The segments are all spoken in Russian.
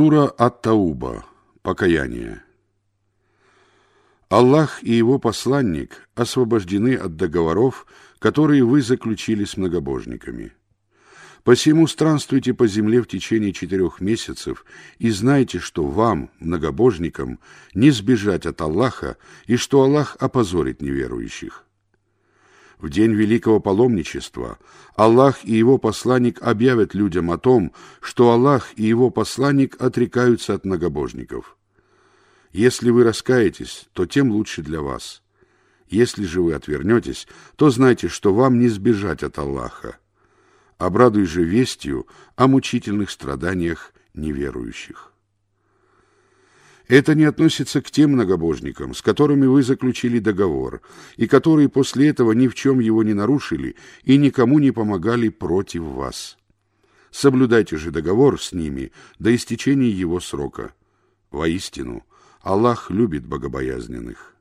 Сура Ат-Тауба. Покаяние. Аллах и его посланник освобождены от договоров, которые вы заключили с многобожниками. Посему странствуйте по земле в течение четырех месяцев и знайте, что вам, многобожникам, не сбежать от Аллаха и что Аллах опозорит неверующих. В день великого паломничества Аллах и его посланник объявят людям о том, что Аллах и его посланник отрекаются от многобожников. Если вы раскаетесь, то тем лучше для вас. Если же вы отвернетесь, то знайте, что вам не сбежать от Аллаха. Обрадуй же вестью о мучительных страданиях неверующих. Это не относится к тем многобожникам, с которыми вы заключили договор, и которые после этого ни в чем его не нарушили и никому не помогали против вас. Соблюдайте же договор с ними до истечения его срока. Воистину, Аллах любит богобоязненных.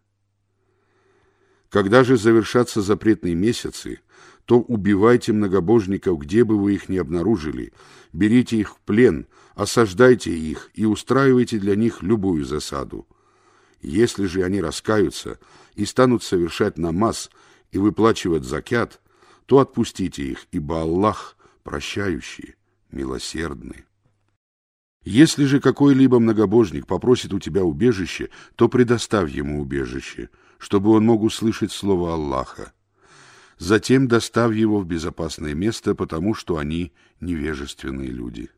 Когда же завершатся запретные месяцы, то убивайте многобожников, где бы вы их ни обнаружили, берите их в плен, осаждайте их и устраивайте для них любую засаду. Если же они раскаются и станут совершать намаз и выплачивать закят, то отпустите их, ибо Аллах прощающий, милосердный. Если же какой-либо многобожник попросит у тебя убежище, то предоставь ему убежище, чтобы он мог услышать слово Аллаха затем достав его в безопасное место, потому что они невежественные люди.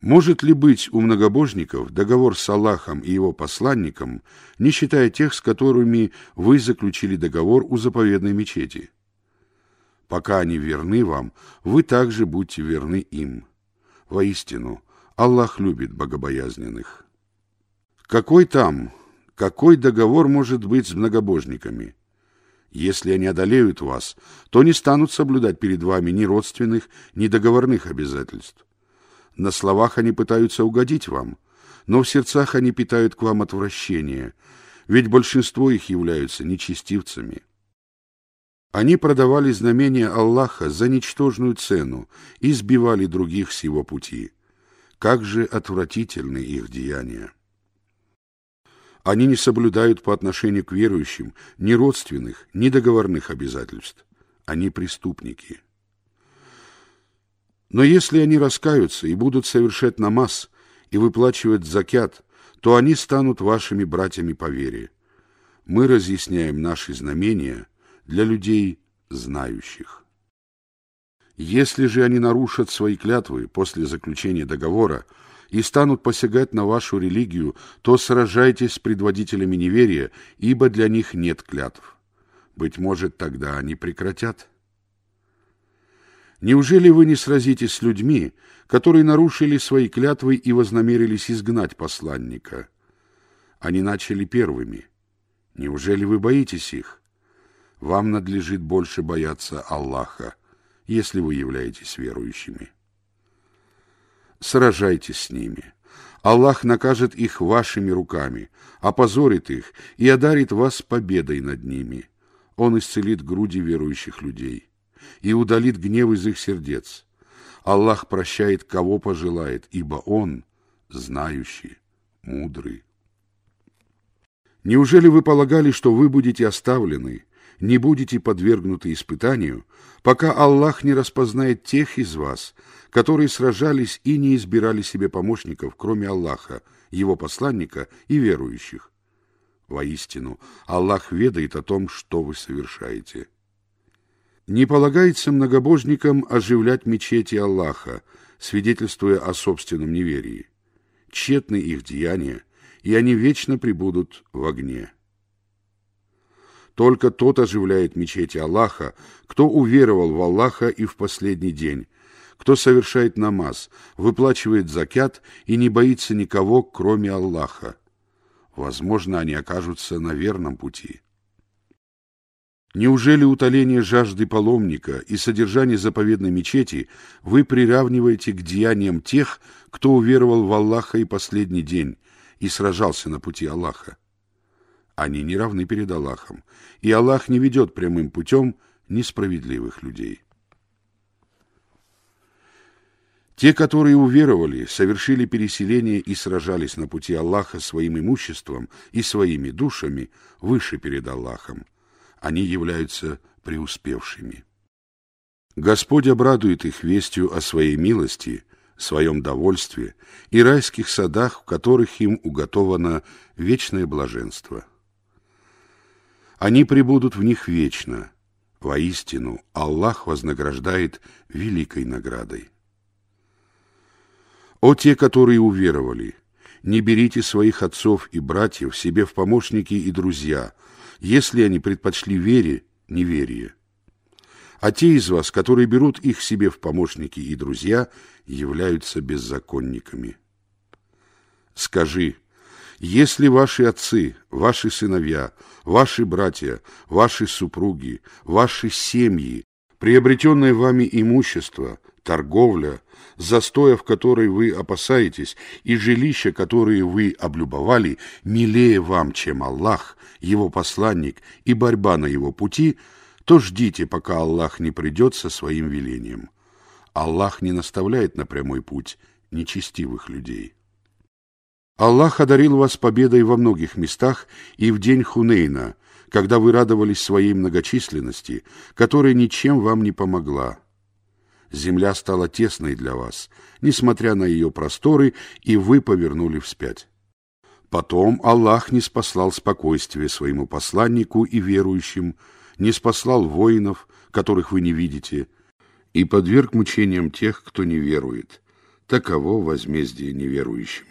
Может ли быть у многобожников договор с Аллахом и его посланником, не считая тех, с которыми вы заключили договор у заповедной мечети? Пока они верны вам, вы также будьте верны им. Воистину, Аллах любит богобоязненных. Какой там, какой договор может быть с многобожниками? Если они одолеют вас, то не станут соблюдать перед вами ни родственных, ни договорных обязательств. На словах они пытаются угодить вам, но в сердцах они питают к вам отвращение, ведь большинство их являются нечестивцами. Они продавали знамения Аллаха за ничтожную цену и сбивали других с его пути. Как же отвратительны их деяния! Они не соблюдают по отношению к верующим ни родственных, ни договорных обязательств. Они преступники. Но если они раскаются и будут совершать намаз и выплачивать закят, то они станут вашими братьями по вере. Мы разъясняем наши знамения для людей знающих. Если же они нарушат свои клятвы после заключения договора, и станут посягать на вашу религию, то сражайтесь с предводителями неверия, ибо для них нет клятв. Быть может, тогда они прекратят. Неужели вы не сразитесь с людьми, которые нарушили свои клятвы и вознамерились изгнать посланника? Они начали первыми. Неужели вы боитесь их? Вам надлежит больше бояться Аллаха, если вы являетесь верующими сражайтесь с ними. Аллах накажет их вашими руками, опозорит их и одарит вас победой над ними. Он исцелит груди верующих людей и удалит гнев из их сердец. Аллах прощает, кого пожелает, ибо Он знающий, мудрый. Неужели вы полагали, что вы будете оставлены, не будете подвергнуты испытанию, пока Аллах не распознает тех из вас, которые сражались и не избирали себе помощников, кроме Аллаха, его посланника и верующих. Воистину, Аллах ведает о том, что вы совершаете. Не полагается многобожникам оживлять мечети Аллаха, свидетельствуя о собственном неверии. Тщетны их деяния, и они вечно пребудут в огне. Только тот оживляет мечети Аллаха, кто уверовал в Аллаха и в последний день, кто совершает намаз, выплачивает закят и не боится никого, кроме Аллаха. Возможно, они окажутся на верном пути. Неужели утоление жажды паломника и содержание заповедной мечети вы приравниваете к деяниям тех, кто уверовал в Аллаха и последний день и сражался на пути Аллаха? Они не равны перед Аллахом, и Аллах не ведет прямым путем несправедливых людей. Те, которые уверовали, совершили переселение и сражались на пути Аллаха своим имуществом и своими душами выше перед Аллахом. Они являются преуспевшими. Господь обрадует их вестью о своей милости, своем довольстве и райских садах, в которых им уготовано вечное блаженство. Они пребудут в них вечно. Воистину, Аллах вознаграждает великой наградой. О те, которые уверовали, не берите своих отцов и братьев себе в помощники и друзья, если они предпочли вере неверие. А те из вас, которые берут их себе в помощники и друзья, являются беззаконниками. Скажи, если ваши отцы, ваши сыновья, ваши братья, ваши супруги, ваши семьи, приобретенное вами имущество, торговля, застоя в которой вы опасаетесь, и жилища, которые вы облюбовали, милее вам, чем Аллах, его посланник и борьба на его пути, то ждите, пока Аллах не придет со своим велением. Аллах не наставляет на прямой путь нечестивых людей. Аллах одарил вас победой во многих местах и в день Хунейна, когда вы радовались своей многочисленности, которая ничем вам не помогла. Земля стала тесной для вас, несмотря на ее просторы, и вы повернули вспять. Потом Аллах не спаслал спокойствие своему посланнику и верующим, не спаслал воинов, которых вы не видите, и подверг мучениям тех, кто не верует. Таково возмездие неверующим.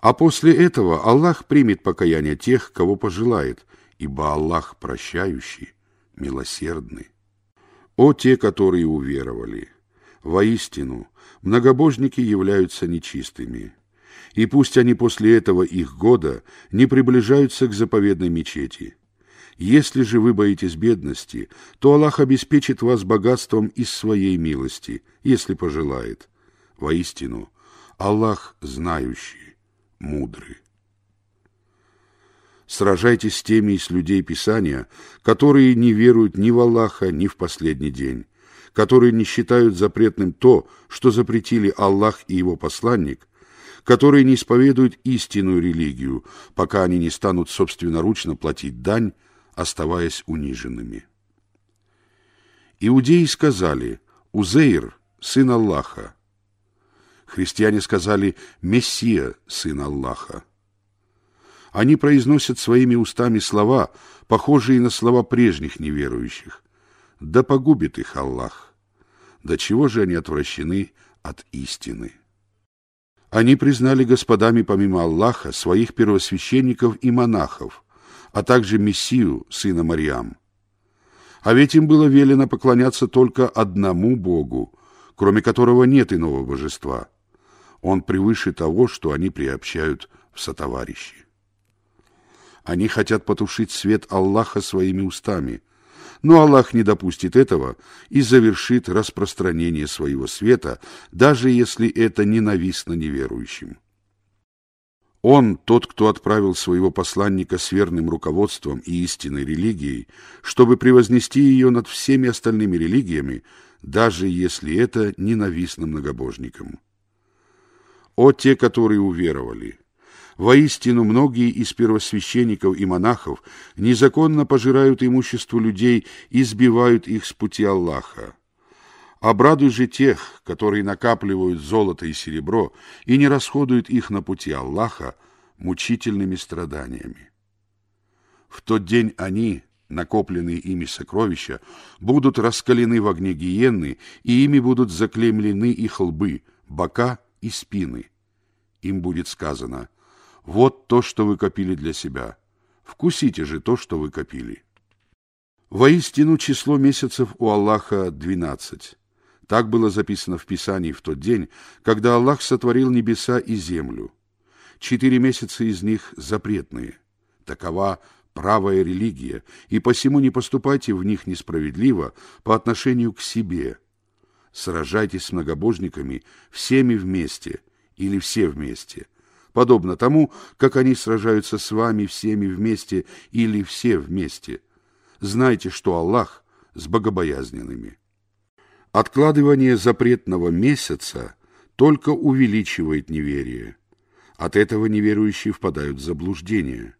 А после этого Аллах примет покаяние тех, кого пожелает, ибо Аллах прощающий, милосердный. О те, которые уверовали! Воистину, многобожники являются нечистыми, и пусть они после этого их года не приближаются к заповедной мечети. Если же вы боитесь бедности, то Аллах обеспечит вас богатством из своей милости, если пожелает. Воистину, Аллах знающий, мудрый. Сражайтесь с теми из людей Писания, которые не веруют ни в Аллаха, ни в последний день, которые не считают запретным то, что запретили Аллах и его посланник, которые не исповедуют истинную религию, пока они не станут собственноручно платить дань, оставаясь униженными. Иудеи сказали «Узейр, сын Аллаха». Христиане сказали «Мессия, сын Аллаха». Они произносят своими устами слова, похожие на слова прежних неверующих. Да погубит их Аллах. До чего же они отвращены от истины? Они признали господами помимо Аллаха своих первосвященников и монахов, а также Мессию, сына Мариам. А ведь им было велено поклоняться только одному Богу, кроме которого нет иного божества. Он превыше того, что они приобщают в сотоварищи. Они хотят потушить свет Аллаха своими устами. Но Аллах не допустит этого и завершит распространение своего света, даже если это ненавистно неверующим. Он, тот, кто отправил своего посланника с верным руководством и истинной религией, чтобы превознести ее над всеми остальными религиями, даже если это ненавистно многобожникам. О те, которые уверовали! Воистину, многие из первосвященников и монахов незаконно пожирают имущество людей и сбивают их с пути Аллаха. Обрадуй же тех, которые накапливают золото и серебро и не расходуют их на пути Аллаха мучительными страданиями. В тот день они, накопленные ими сокровища, будут раскалены в огне гиенны, и ими будут заклемлены их лбы, бока и спины. Им будет сказано – вот то, что вы копили для себя. Вкусите же то, что вы копили. Воистину число месяцев у Аллаха двенадцать. Так было записано в Писании в тот день, когда Аллах сотворил небеса и землю. Четыре месяца из них запретные. Такова правая религия, и посему не поступайте в них несправедливо по отношению к себе. Сражайтесь с многобожниками всеми вместе или все вместе – подобно тому, как они сражаются с вами всеми вместе или все вместе. Знайте, что Аллах с богобоязненными. Откладывание запретного месяца только увеличивает неверие. От этого неверующие впадают в заблуждение.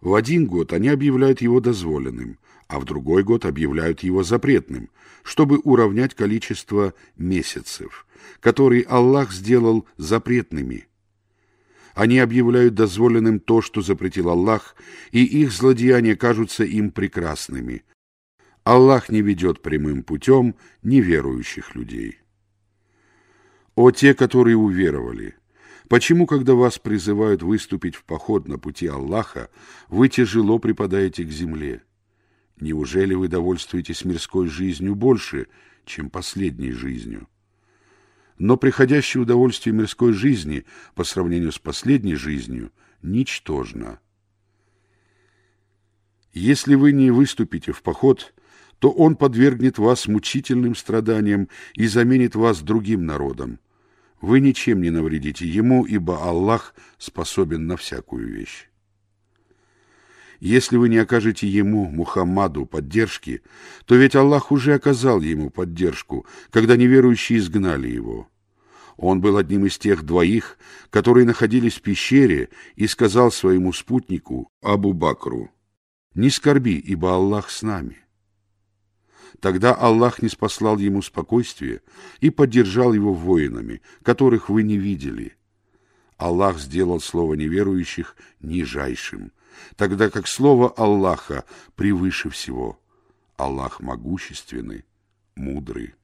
В один год они объявляют его дозволенным, а в другой год объявляют его запретным, чтобы уравнять количество месяцев, которые Аллах сделал запретными. Они объявляют дозволенным то, что запретил Аллах, и их злодеяния кажутся им прекрасными. Аллах не ведет прямым путем неверующих людей. О те, которые уверовали! Почему, когда вас призывают выступить в поход на пути Аллаха, вы тяжело припадаете к земле? Неужели вы довольствуетесь мирской жизнью больше, чем последней жизнью? Но приходящее удовольствие мирской жизни по сравнению с последней жизнью ничтожно. Если вы не выступите в поход, то он подвергнет вас мучительным страданиям и заменит вас другим народом. Вы ничем не навредите ему, ибо Аллах способен на всякую вещь. Если вы не окажете ему, Мухаммаду, поддержки, то ведь Аллах уже оказал ему поддержку, когда неверующие изгнали его. Он был одним из тех двоих, которые находились в пещере, и сказал своему спутнику, Абу Бакру, «Не скорби, ибо Аллах с нами». Тогда Аллах не спаслал ему спокойствие и поддержал его воинами, которых вы не видели. Аллах сделал слово неверующих нижайшим – тогда как слово Аллаха превыше всего. Аллах могущественный, мудрый.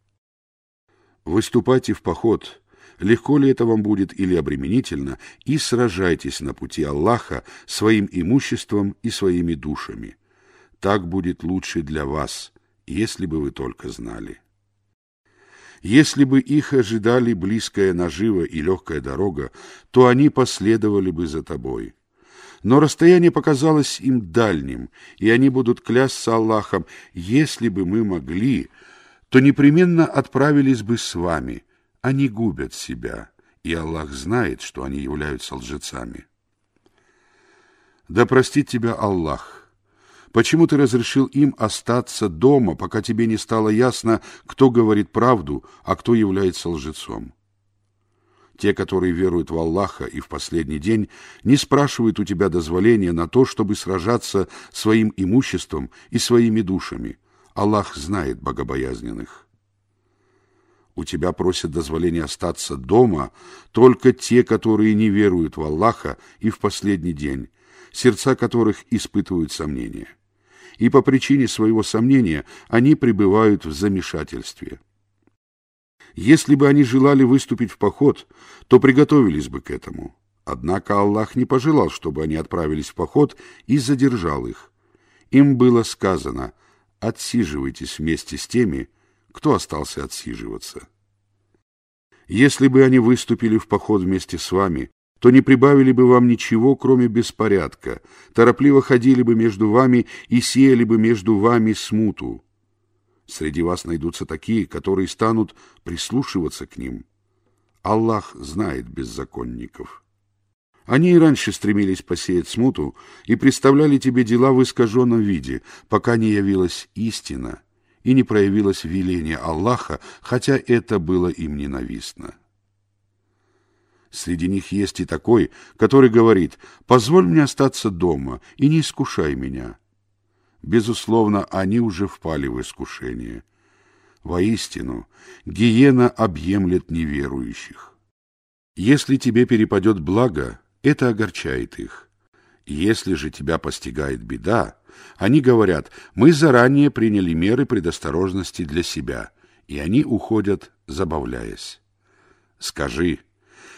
Выступайте в поход, легко ли это вам будет или обременительно, и сражайтесь на пути Аллаха своим имуществом и своими душами. Так будет лучше для вас, если бы вы только знали. Если бы их ожидали близкая нажива и легкая дорога, то они последовали бы за тобой. Но расстояние показалось им дальним, и они будут клясться Аллахом, если бы мы могли, то непременно отправились бы с вами. Они губят себя, и Аллах знает, что они являются лжецами. Да простит тебя Аллах. Почему ты разрешил им остаться дома, пока тебе не стало ясно, кто говорит правду, а кто является лжецом? Те, которые веруют в Аллаха и в последний день, не спрашивают у тебя дозволения на то, чтобы сражаться своим имуществом и своими душами. Аллах знает богобоязненных. У тебя просят дозволения остаться дома только те, которые не веруют в Аллаха и в последний день, сердца которых испытывают сомнения. И по причине своего сомнения они пребывают в замешательстве – если бы они желали выступить в поход, то приготовились бы к этому. Однако Аллах не пожелал, чтобы они отправились в поход и задержал их. Им было сказано «отсиживайтесь вместе с теми, кто остался отсиживаться». Если бы они выступили в поход вместе с вами, то не прибавили бы вам ничего, кроме беспорядка, торопливо ходили бы между вами и сеяли бы между вами смуту. Среди вас найдутся такие, которые станут прислушиваться к ним. Аллах знает беззаконников. Они и раньше стремились посеять смуту и представляли тебе дела в искаженном виде, пока не явилась истина и не проявилось веление Аллаха, хотя это было им ненавистно. Среди них есть и такой, который говорит «Позволь мне остаться дома и не искушай меня». Безусловно, они уже впали в искушение. Воистину, гиена объемлет неверующих. Если тебе перепадет благо, это огорчает их. Если же тебя постигает беда, они говорят, мы заранее приняли меры предосторожности для себя, и они уходят, забавляясь. Скажи,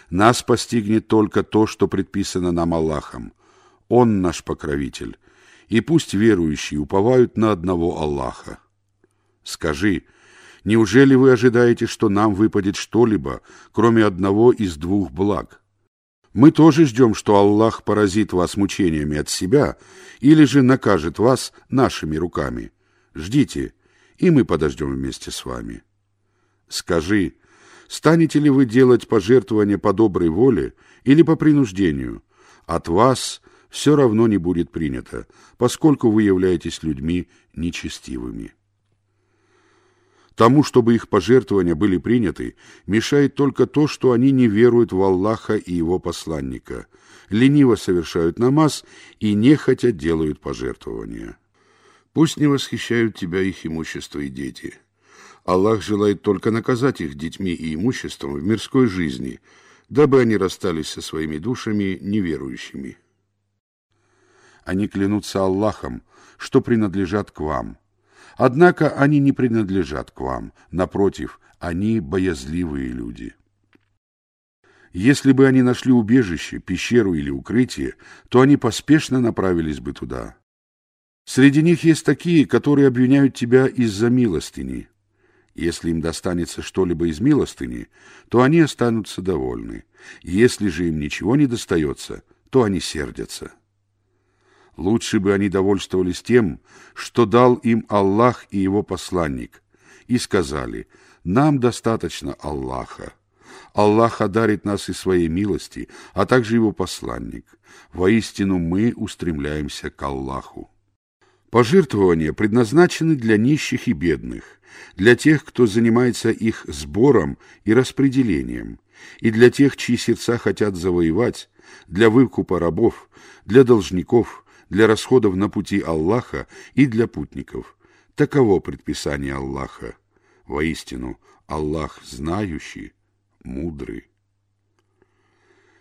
нас постигнет только то, что предписано нам Аллахом. Он наш покровитель, и пусть верующие уповают на одного Аллаха. Скажи, неужели вы ожидаете, что нам выпадет что-либо, кроме одного из двух благ? Мы тоже ждем, что Аллах поразит вас мучениями от себя или же накажет вас нашими руками. Ждите, и мы подождем вместе с вами. Скажи, станете ли вы делать пожертвования по доброй воле или по принуждению? От вас все равно не будет принято, поскольку вы являетесь людьми нечестивыми. Тому, чтобы их пожертвования были приняты, мешает только то, что они не веруют в Аллаха и Его посланника, лениво совершают намаз и нехотя делают пожертвования. Пусть не восхищают тебя их имущество и дети. Аллах желает только наказать их детьми и имуществом в мирской жизни, дабы они расстались со своими душами неверующими. Они клянутся Аллахом, что принадлежат к вам. Однако они не принадлежат к вам, напротив, они боязливые люди. Если бы они нашли убежище, пещеру или укрытие, то они поспешно направились бы туда. Среди них есть такие, которые обвиняют тебя из-за милостыни. Если им достанется что-либо из милостыни, то они останутся довольны. Если же им ничего не достается, то они сердятся. Лучше бы они довольствовались тем, что дал им Аллах и его посланник, и сказали, нам достаточно Аллаха. Аллах одарит нас и своей милости, а также его посланник. Воистину мы устремляемся к Аллаху. Пожертвования предназначены для нищих и бедных, для тех, кто занимается их сбором и распределением, и для тех, чьи сердца хотят завоевать, для выкупа рабов, для должников, для расходов на пути Аллаха и для путников. Таково предписание Аллаха. Воистину, Аллах знающий, мудрый.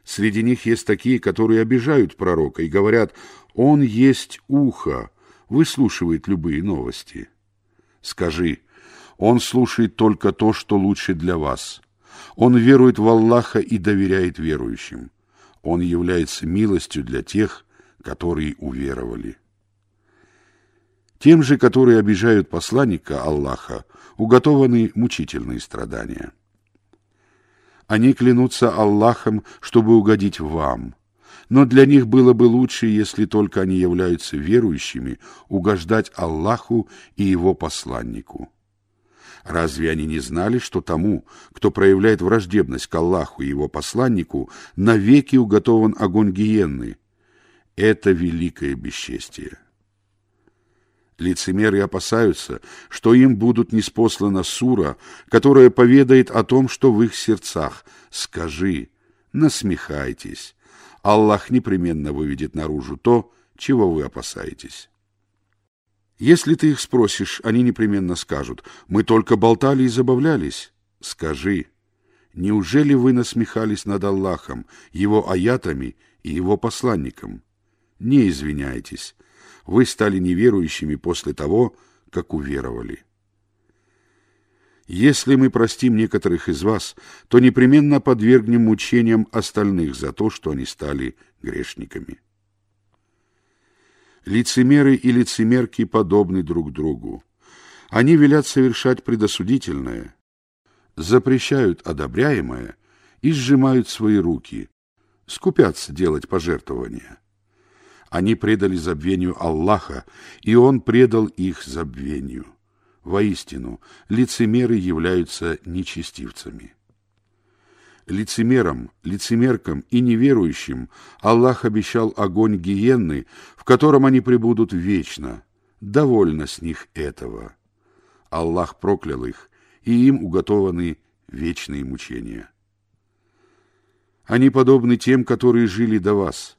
Среди них есть такие, которые обижают пророка и говорят, «Он есть ухо, выслушивает любые новости. Скажи, он слушает только то, что лучше для вас. Он верует в Аллаха и доверяет верующим. Он является милостью для тех, которые уверовали. Тем же, которые обижают посланника Аллаха, уготованы мучительные страдания. Они клянутся Аллахом, чтобы угодить вам – но для них было бы лучше, если только они являются верующими, угождать Аллаху и Его посланнику. Разве они не знали, что тому, кто проявляет враждебность к Аллаху и Его посланнику, навеки уготован огонь гиенны? Это великое бесчестие. Лицемеры опасаются, что им будут неспослана сура, которая поведает о том, что в их сердцах. Скажи, насмехайтесь, Аллах непременно выведет наружу то, чего вы опасаетесь. Если ты их спросишь, они непременно скажут, «Мы только болтали и забавлялись». Скажи, неужели вы насмехались над Аллахом, Его аятами и Его посланником? Не извиняйтесь, вы стали неверующими после того, как уверовали. Если мы простим некоторых из вас, то непременно подвергнем мучениям остальных за то, что они стали грешниками. Лицемеры и лицемерки подобны друг другу. Они велят совершать предосудительное, запрещают одобряемое и сжимают свои руки, скупятся делать пожертвования. Они предали забвению Аллаха, и Он предал их забвению. Воистину, лицемеры являются нечестивцами. Лицемерам, лицемеркам и неверующим Аллах обещал огонь гиенны, в котором они пребудут вечно. Довольно с них этого. Аллах проклял их, и им уготованы вечные мучения. Они подобны тем, которые жили до вас.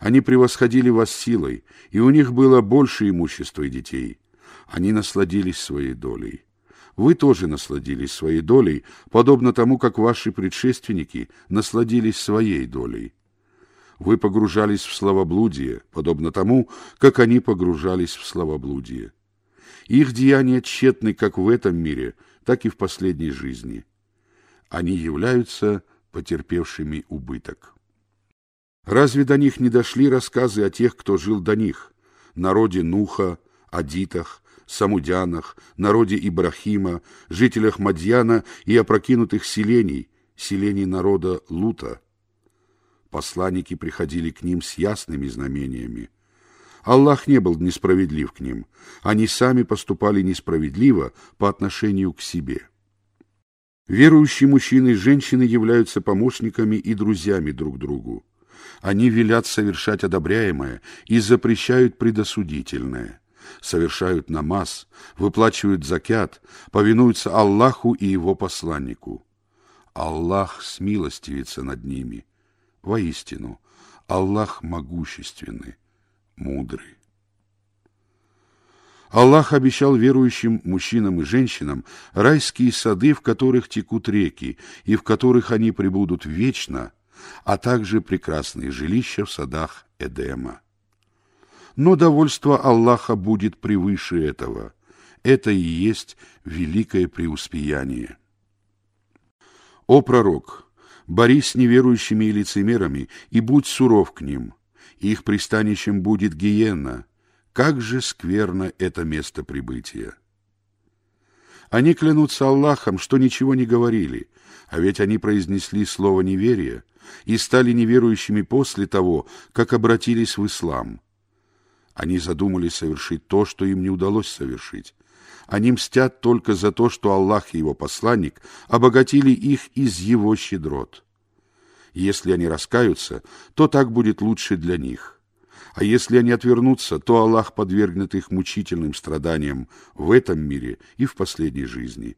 Они превосходили вас силой, и у них было больше имущества и детей. Они насладились своей долей. Вы тоже насладились своей долей, подобно тому, как ваши предшественники насладились своей долей. Вы погружались в словоблудие, подобно тому, как они погружались в словоблудие. Их деяния тщетны как в этом мире, так и в последней жизни. Они являются потерпевшими убыток. Разве до них не дошли рассказы о тех, кто жил до них, народе Нуха, Адитах, Самудянах, народе Ибрахима, жителях Мадьяна и опрокинутых селений, селений народа Лута. Посланники приходили к ним с ясными знамениями. Аллах не был несправедлив к ним. Они сами поступали несправедливо по отношению к себе. Верующие мужчины и женщины являются помощниками и друзьями друг другу. Они велят совершать одобряемое и запрещают предосудительное. совершают намаз, выплачивают закят, повинуются Аллаху и Его посланнику. Аллах смилостивится над ними. Воистину, Аллах могущественный, мудрый. Аллах обещал верующим мужчинам и женщинам райские сады, в которых текут реки, и в которых они пребудут вечно, а также прекрасные жилища в садах Эдема. Но довольство Аллаха будет превыше этого. Это и есть великое преуспеяние. О пророк, борись с неверующими и лицемерами, и будь суров к ним. Их пристанищем будет гиенна. Как же скверно это место прибытия! Они клянутся Аллахом, что ничего не говорили, а ведь они произнесли слово неверия и стали неверующими после того, как обратились в ислам. Они задумали совершить то, что им не удалось совершить. Они мстят только за то, что Аллах и его посланник обогатили их из его щедрот. Если они раскаются, то так будет лучше для них. А если они отвернутся, то Аллах подвергнет их мучительным страданиям в этом мире и в последней жизни.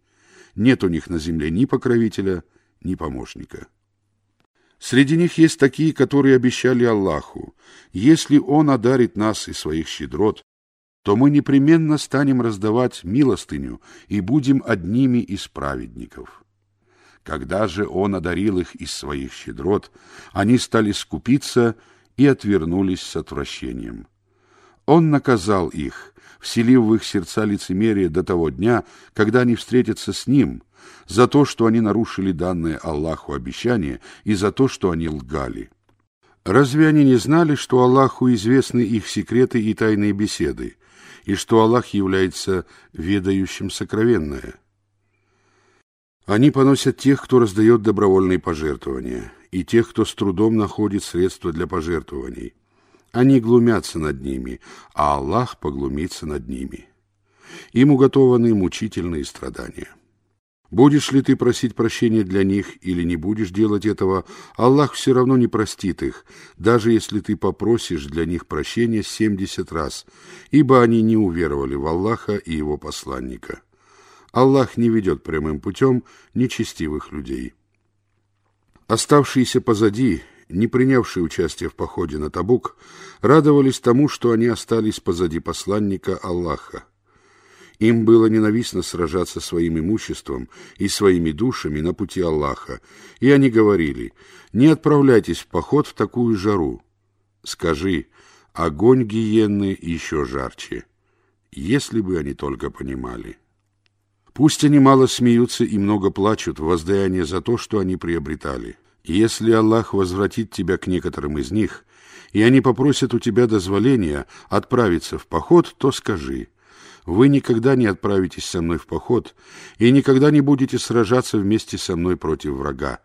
Нет у них на земле ни покровителя, ни помощника. Среди них есть такие, которые обещали Аллаху, если Он одарит нас из своих щедрот, то мы непременно станем раздавать милостыню и будем одними из праведников. Когда же Он одарил их из своих щедрот, они стали скупиться и отвернулись с отвращением. Он наказал их, вселив в их сердца лицемерие до того дня, когда они встретятся с Ним – за то, что они нарушили данное Аллаху обещание и за то, что они лгали. Разве они не знали, что Аллаху известны их секреты и тайные беседы, и что Аллах является ведающим сокровенное? Они поносят тех, кто раздает добровольные пожертвования, и тех, кто с трудом находит средства для пожертвований. Они глумятся над ними, а Аллах поглумится над ними. Им уготованы мучительные страдания. Будешь ли ты просить прощения для них или не будешь делать этого, Аллах все равно не простит их, даже если ты попросишь для них прощения семьдесят раз, ибо они не уверовали в Аллаха и его посланника. Аллах не ведет прямым путем нечестивых людей. Оставшиеся позади, не принявшие участие в походе на Табук, радовались тому, что они остались позади посланника Аллаха. Им было ненавистно сражаться своим имуществом и своими душами на пути Аллаха, и они говорили, «Не отправляйтесь в поход в такую жару». Скажи, огонь гиенны еще жарче, если бы они только понимали. Пусть они мало смеются и много плачут в воздаяние за то, что они приобретали. Если Аллах возвратит тебя к некоторым из них, и они попросят у тебя дозволения отправиться в поход, то скажи – вы никогда не отправитесь со мной в поход и никогда не будете сражаться вместе со мной против врага.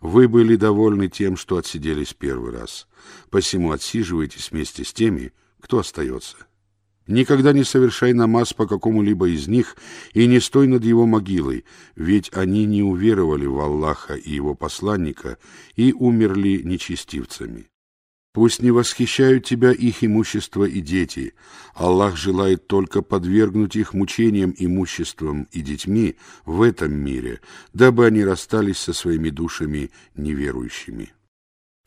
Вы были довольны тем, что отсиделись первый раз. Посему отсиживайтесь вместе с теми, кто остается. Никогда не совершай намаз по какому-либо из них и не стой над его могилой, ведь они не уверовали в Аллаха и его посланника и умерли нечестивцами. Пусть не восхищают тебя их имущество и дети. Аллах желает только подвергнуть их мучениям имуществом и детьми в этом мире, дабы они расстались со своими душами неверующими.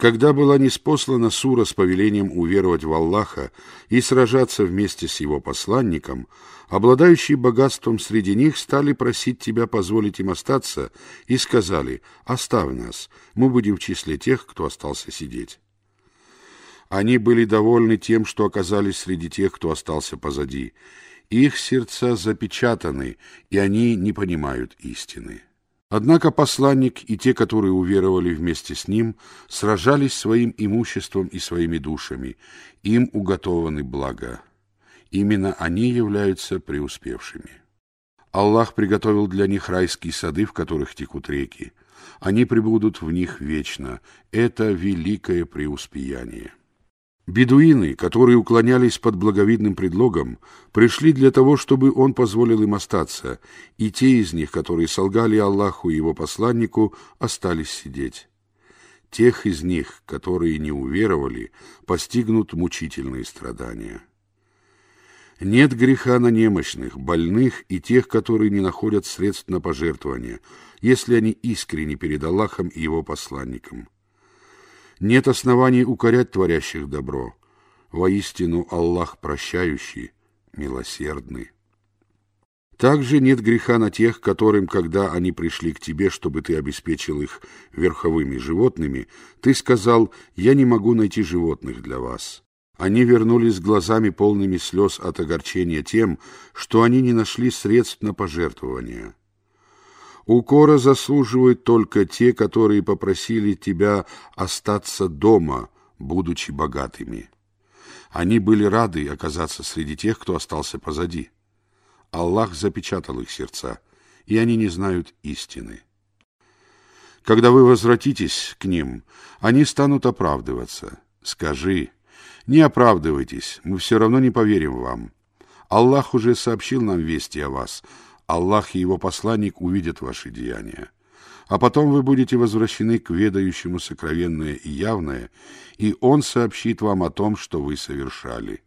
Когда была неспослана сура с повелением уверовать в Аллаха и сражаться вместе с его посланником, обладающие богатством среди них стали просить тебя позволить им остаться и сказали «Оставь нас, мы будем в числе тех, кто остался сидеть». Они были довольны тем, что оказались среди тех, кто остался позади. Их сердца запечатаны, и они не понимают истины. Однако посланник и те, которые уверовали вместе с ним, сражались своим имуществом и своими душами. Им уготованы блага. Именно они являются преуспевшими. Аллах приготовил для них райские сады, в которых текут реки. Они пребудут в них вечно. Это великое преуспеяние. Бедуины, которые уклонялись под благовидным предлогом, пришли для того, чтобы он позволил им остаться, и те из них, которые солгали Аллаху и его посланнику, остались сидеть. Тех из них, которые не уверовали, постигнут мучительные страдания. Нет греха на немощных, больных и тех, которые не находят средств на пожертвование, если они искренне перед Аллахом и его посланником. Нет оснований укорять творящих добро. Воистину Аллах прощающий, милосердный. Также нет греха на тех, которым, когда они пришли к тебе, чтобы ты обеспечил их верховыми животными, ты сказал, я не могу найти животных для вас. Они вернулись с глазами полными слез от огорчения тем, что они не нашли средств на пожертвования. Укора заслуживают только те, которые попросили тебя остаться дома, будучи богатыми. Они были рады оказаться среди тех, кто остался позади. Аллах запечатал их сердца, и они не знают истины. Когда вы возвратитесь к ним, они станут оправдываться. Скажи, не оправдывайтесь, мы все равно не поверим вам. Аллах уже сообщил нам вести о вас. Аллах и его посланник увидят ваши деяния. А потом вы будете возвращены к ведающему сокровенное и явное, и он сообщит вам о том, что вы совершали.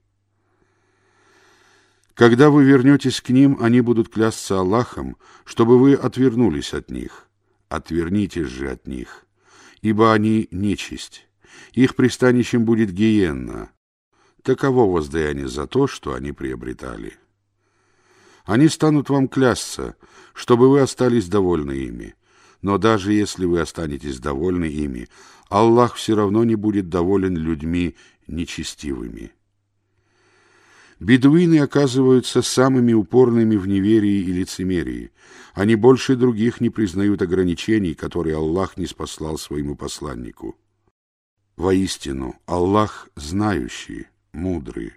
Когда вы вернетесь к ним, они будут клясться Аллахом, чтобы вы отвернулись от них. Отвернитесь же от них, ибо они нечисть. Их пристанищем будет гиенна. Таково воздаяние за то, что они приобретали. Они станут вам клясться, чтобы вы остались довольны ими. Но даже если вы останетесь довольны ими, Аллах все равно не будет доволен людьми нечестивыми. Бедуины оказываются самыми упорными в неверии и лицемерии. Они больше других не признают ограничений, которые Аллах не спаслал своему посланнику. Воистину, Аллах знающий, мудрый.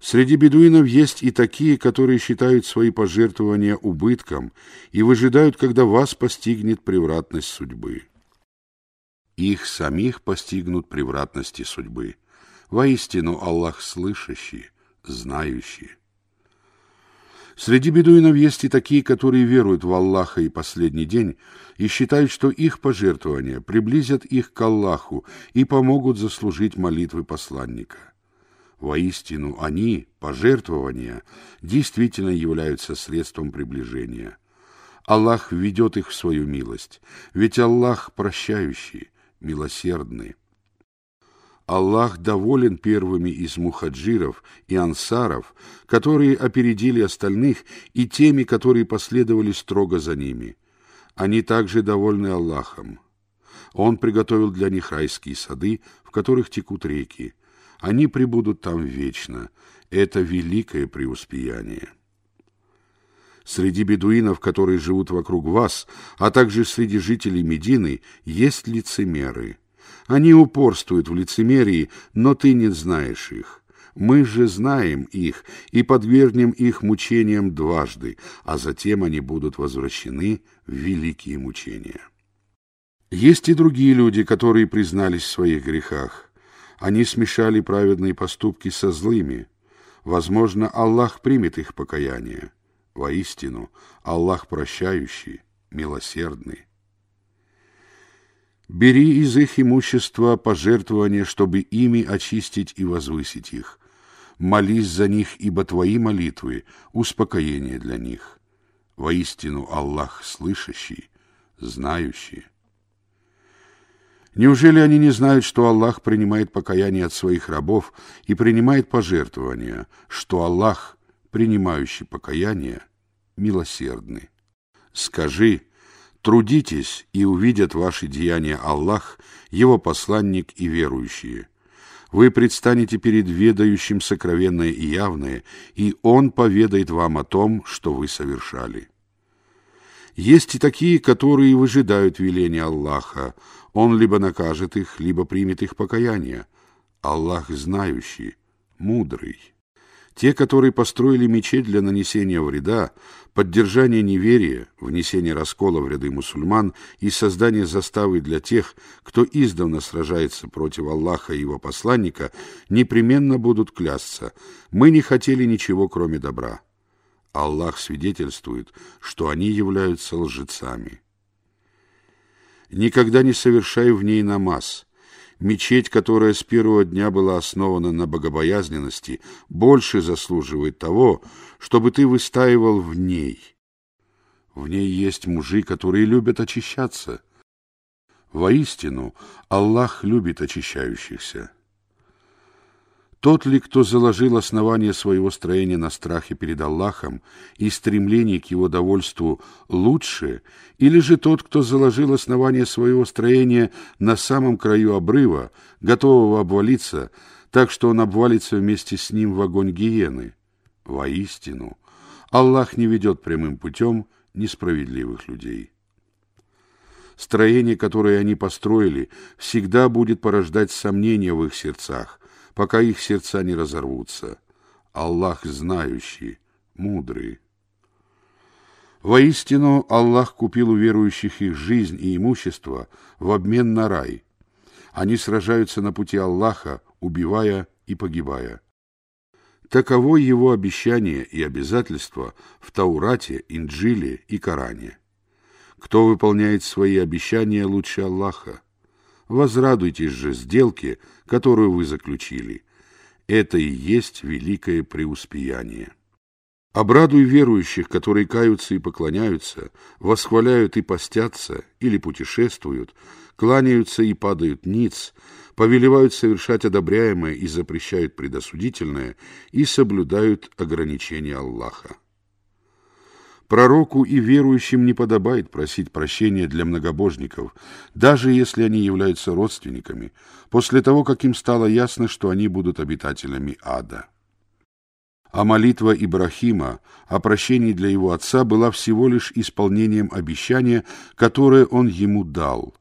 Среди бедуинов есть и такие, которые считают свои пожертвования убытком и выжидают, когда вас постигнет превратность судьбы. Их самих постигнут превратности судьбы – Воистину Аллах слышащий, знающий. Среди бедуинов есть и такие, которые веруют в Аллаха и последний день и считают, что их пожертвования приблизят их к Аллаху и помогут заслужить молитвы посланника. Воистину они, пожертвования, действительно являются средством приближения. Аллах ведет их в свою милость, ведь Аллах прощающий, милосердный. Аллах доволен первыми из мухаджиров и ансаров, которые опередили остальных, и теми, которые последовали строго за ними. Они также довольны Аллахом. Он приготовил для них райские сады, в которых текут реки. Они пребудут там вечно. Это великое преуспеяние. Среди бедуинов, которые живут вокруг вас, а также среди жителей Медины, есть лицемеры – они упорствуют в лицемерии, но ты не знаешь их. Мы же знаем их и подвергнем их мучениям дважды, а затем они будут возвращены в великие мучения. Есть и другие люди, которые признались в своих грехах. Они смешали праведные поступки со злыми. Возможно, Аллах примет их покаяние. Воистину, Аллах прощающий, милосердный. Бери из их имущества пожертвования, чтобы ими очистить и возвысить их. Молись за них, ибо твои молитвы — успокоение для них. Воистину Аллах слышащий, знающий. Неужели они не знают, что Аллах принимает покаяние от своих рабов и принимает пожертвования, что Аллах, принимающий покаяние, милосердный? Скажи, Трудитесь, и увидят ваши деяния Аллах, Его посланник и верующие. Вы предстанете перед ведающим сокровенное и явное, и Он поведает вам о том, что вы совершали. Есть и такие, которые выжидают веления Аллаха. Он либо накажет их, либо примет их покаяние. Аллах знающий, мудрый. Те, которые построили мечеть для нанесения вреда, поддержания неверия, внесения раскола в ряды мусульман и создания заставы для тех, кто издавна сражается против Аллаха и его посланника, непременно будут клясться «Мы не хотели ничего, кроме добра». Аллах свидетельствует, что они являются лжецами. Никогда не совершай в ней намаз – Мечеть, которая с первого дня была основана на богобоязненности, больше заслуживает того, чтобы ты выстаивал в ней. В ней есть мужи, которые любят очищаться. Воистину, Аллах любит очищающихся. Тот ли, кто заложил основание своего строения на страхе перед Аллахом и стремлении к его довольству, лучше, или же тот, кто заложил основание своего строения на самом краю обрыва, готового обвалиться, так что он обвалится вместе с ним в огонь гиены? Воистину, Аллах не ведет прямым путем несправедливых людей. Строение, которое они построили, всегда будет порождать сомнения в их сердцах, пока их сердца не разорвутся. Аллах знающий, мудрый. Воистину, Аллах купил у верующих их жизнь и имущество в обмен на рай. Они сражаются на пути Аллаха, убивая и погибая. Таково его обещание и обязательство в Таурате, Инджиле и Коране. Кто выполняет свои обещания лучше Аллаха? Возрадуйтесь же сделке, которую вы заключили. Это и есть великое преуспеяние. Обрадуй верующих, которые каются и поклоняются, восхваляют и постятся или путешествуют, кланяются и падают ниц, повелевают совершать одобряемое и запрещают предосудительное и соблюдают ограничения Аллаха. Пророку и верующим не подобает просить прощения для многобожников, даже если они являются родственниками, после того, как им стало ясно, что они будут обитателями ада. А молитва Ибрахима о прощении для его отца была всего лишь исполнением обещания, которое он ему дал.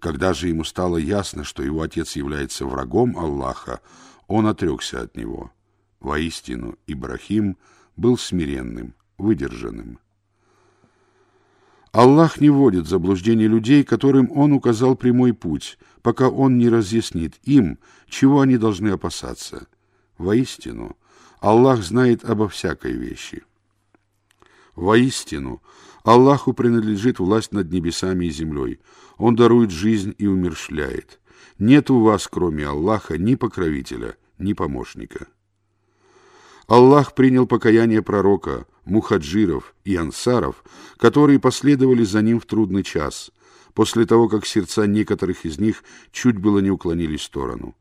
Когда же ему стало ясно, что его отец является врагом Аллаха, он отрекся от него. Воистину, Ибрахим был смиренным, выдержанным. Аллах не вводит в заблуждение людей, которым Он указал прямой путь, пока Он не разъяснит им, чего они должны опасаться. Воистину, Аллах знает обо всякой вещи. Воистину, Аллаху принадлежит власть над небесами и землей. Он дарует жизнь и умершляет. Нет у вас, кроме Аллаха, ни покровителя, ни помощника. Аллах принял покаяние пророка, мухаджиров и ансаров, которые последовали за ним в трудный час, после того, как сердца некоторых из них чуть было не уклонились в сторону.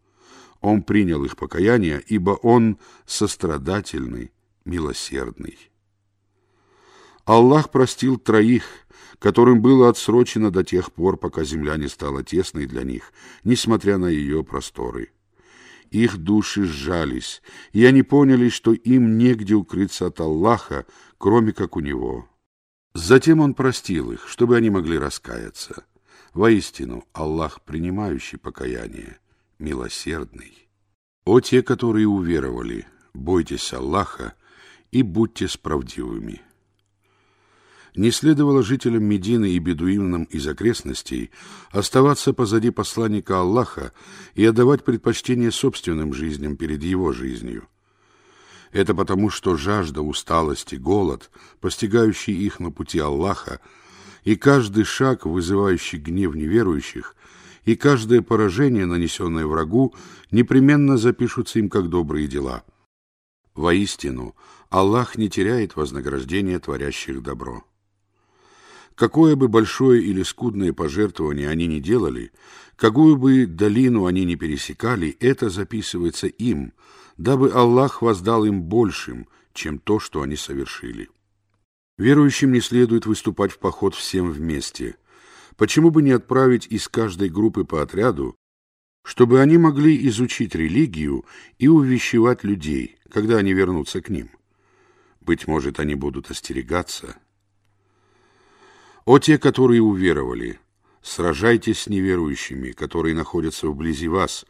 Он принял их покаяние, ибо он сострадательный, милосердный. Аллах простил троих, которым было отсрочено до тех пор, пока земля не стала тесной для них, несмотря на ее просторы. Их души сжались, и они поняли, что им негде укрыться от Аллаха, кроме как у Него. Затем Он простил их, чтобы они могли раскаяться. Воистину, Аллах, принимающий покаяние, милосердный. О те, которые уверовали, бойтесь Аллаха и будьте справдивыми. Не следовало жителям Медины и бедуинам из окрестностей оставаться позади посланника Аллаха и отдавать предпочтение собственным жизням перед его жизнью. Это потому, что жажда, усталость и голод, постигающий их на пути Аллаха, и каждый шаг, вызывающий гнев неверующих, и каждое поражение, нанесенное врагу, непременно запишутся им как добрые дела. Воистину, Аллах не теряет вознаграждения творящих добро. Какое бы большое или скудное пожертвование они ни делали, какую бы долину они ни пересекали, это записывается им, дабы Аллах воздал им большим, чем то, что они совершили. Верующим не следует выступать в поход всем вместе. Почему бы не отправить из каждой группы по отряду, чтобы они могли изучить религию и увещевать людей, когда они вернутся к ним? Быть может, они будут остерегаться – о те, которые уверовали, сражайтесь с неверующими, которые находятся вблизи вас,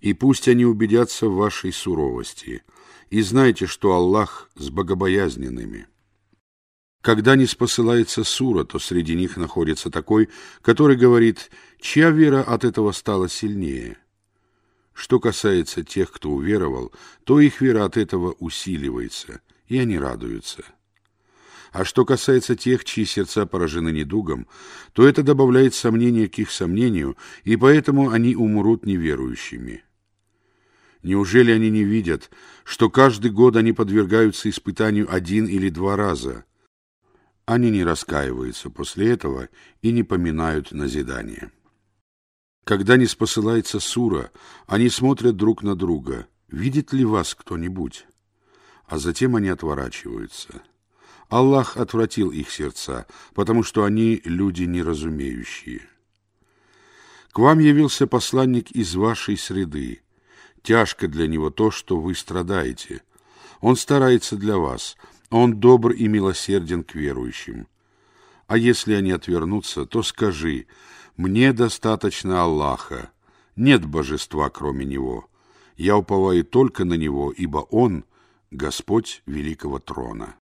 и пусть они убедятся в вашей суровости, и знайте, что Аллах с богобоязненными. Когда не спосылается сура, то среди них находится такой, который говорит, чья вера от этого стала сильнее. Что касается тех, кто уверовал, то их вера от этого усиливается, и они радуются. А что касается тех, чьи сердца поражены недугом, то это добавляет сомнения к их сомнению, и поэтому они умрут неверующими. Неужели они не видят, что каждый год они подвергаются испытанию один или два раза? Они не раскаиваются после этого и не поминают назидание. Когда не спосылается сура, они смотрят друг на друга. Видит ли вас кто-нибудь? А затем они отворачиваются. Аллах отвратил их сердца, потому что они люди неразумеющие. К вам явился посланник из вашей среды. Тяжко для него то, что вы страдаете. Он старается для вас, он добр и милосерден к верующим. А если они отвернутся, то скажи, мне достаточно Аллаха, нет божества, кроме Него. Я уповаю только на Него, ибо Он — Господь великого трона.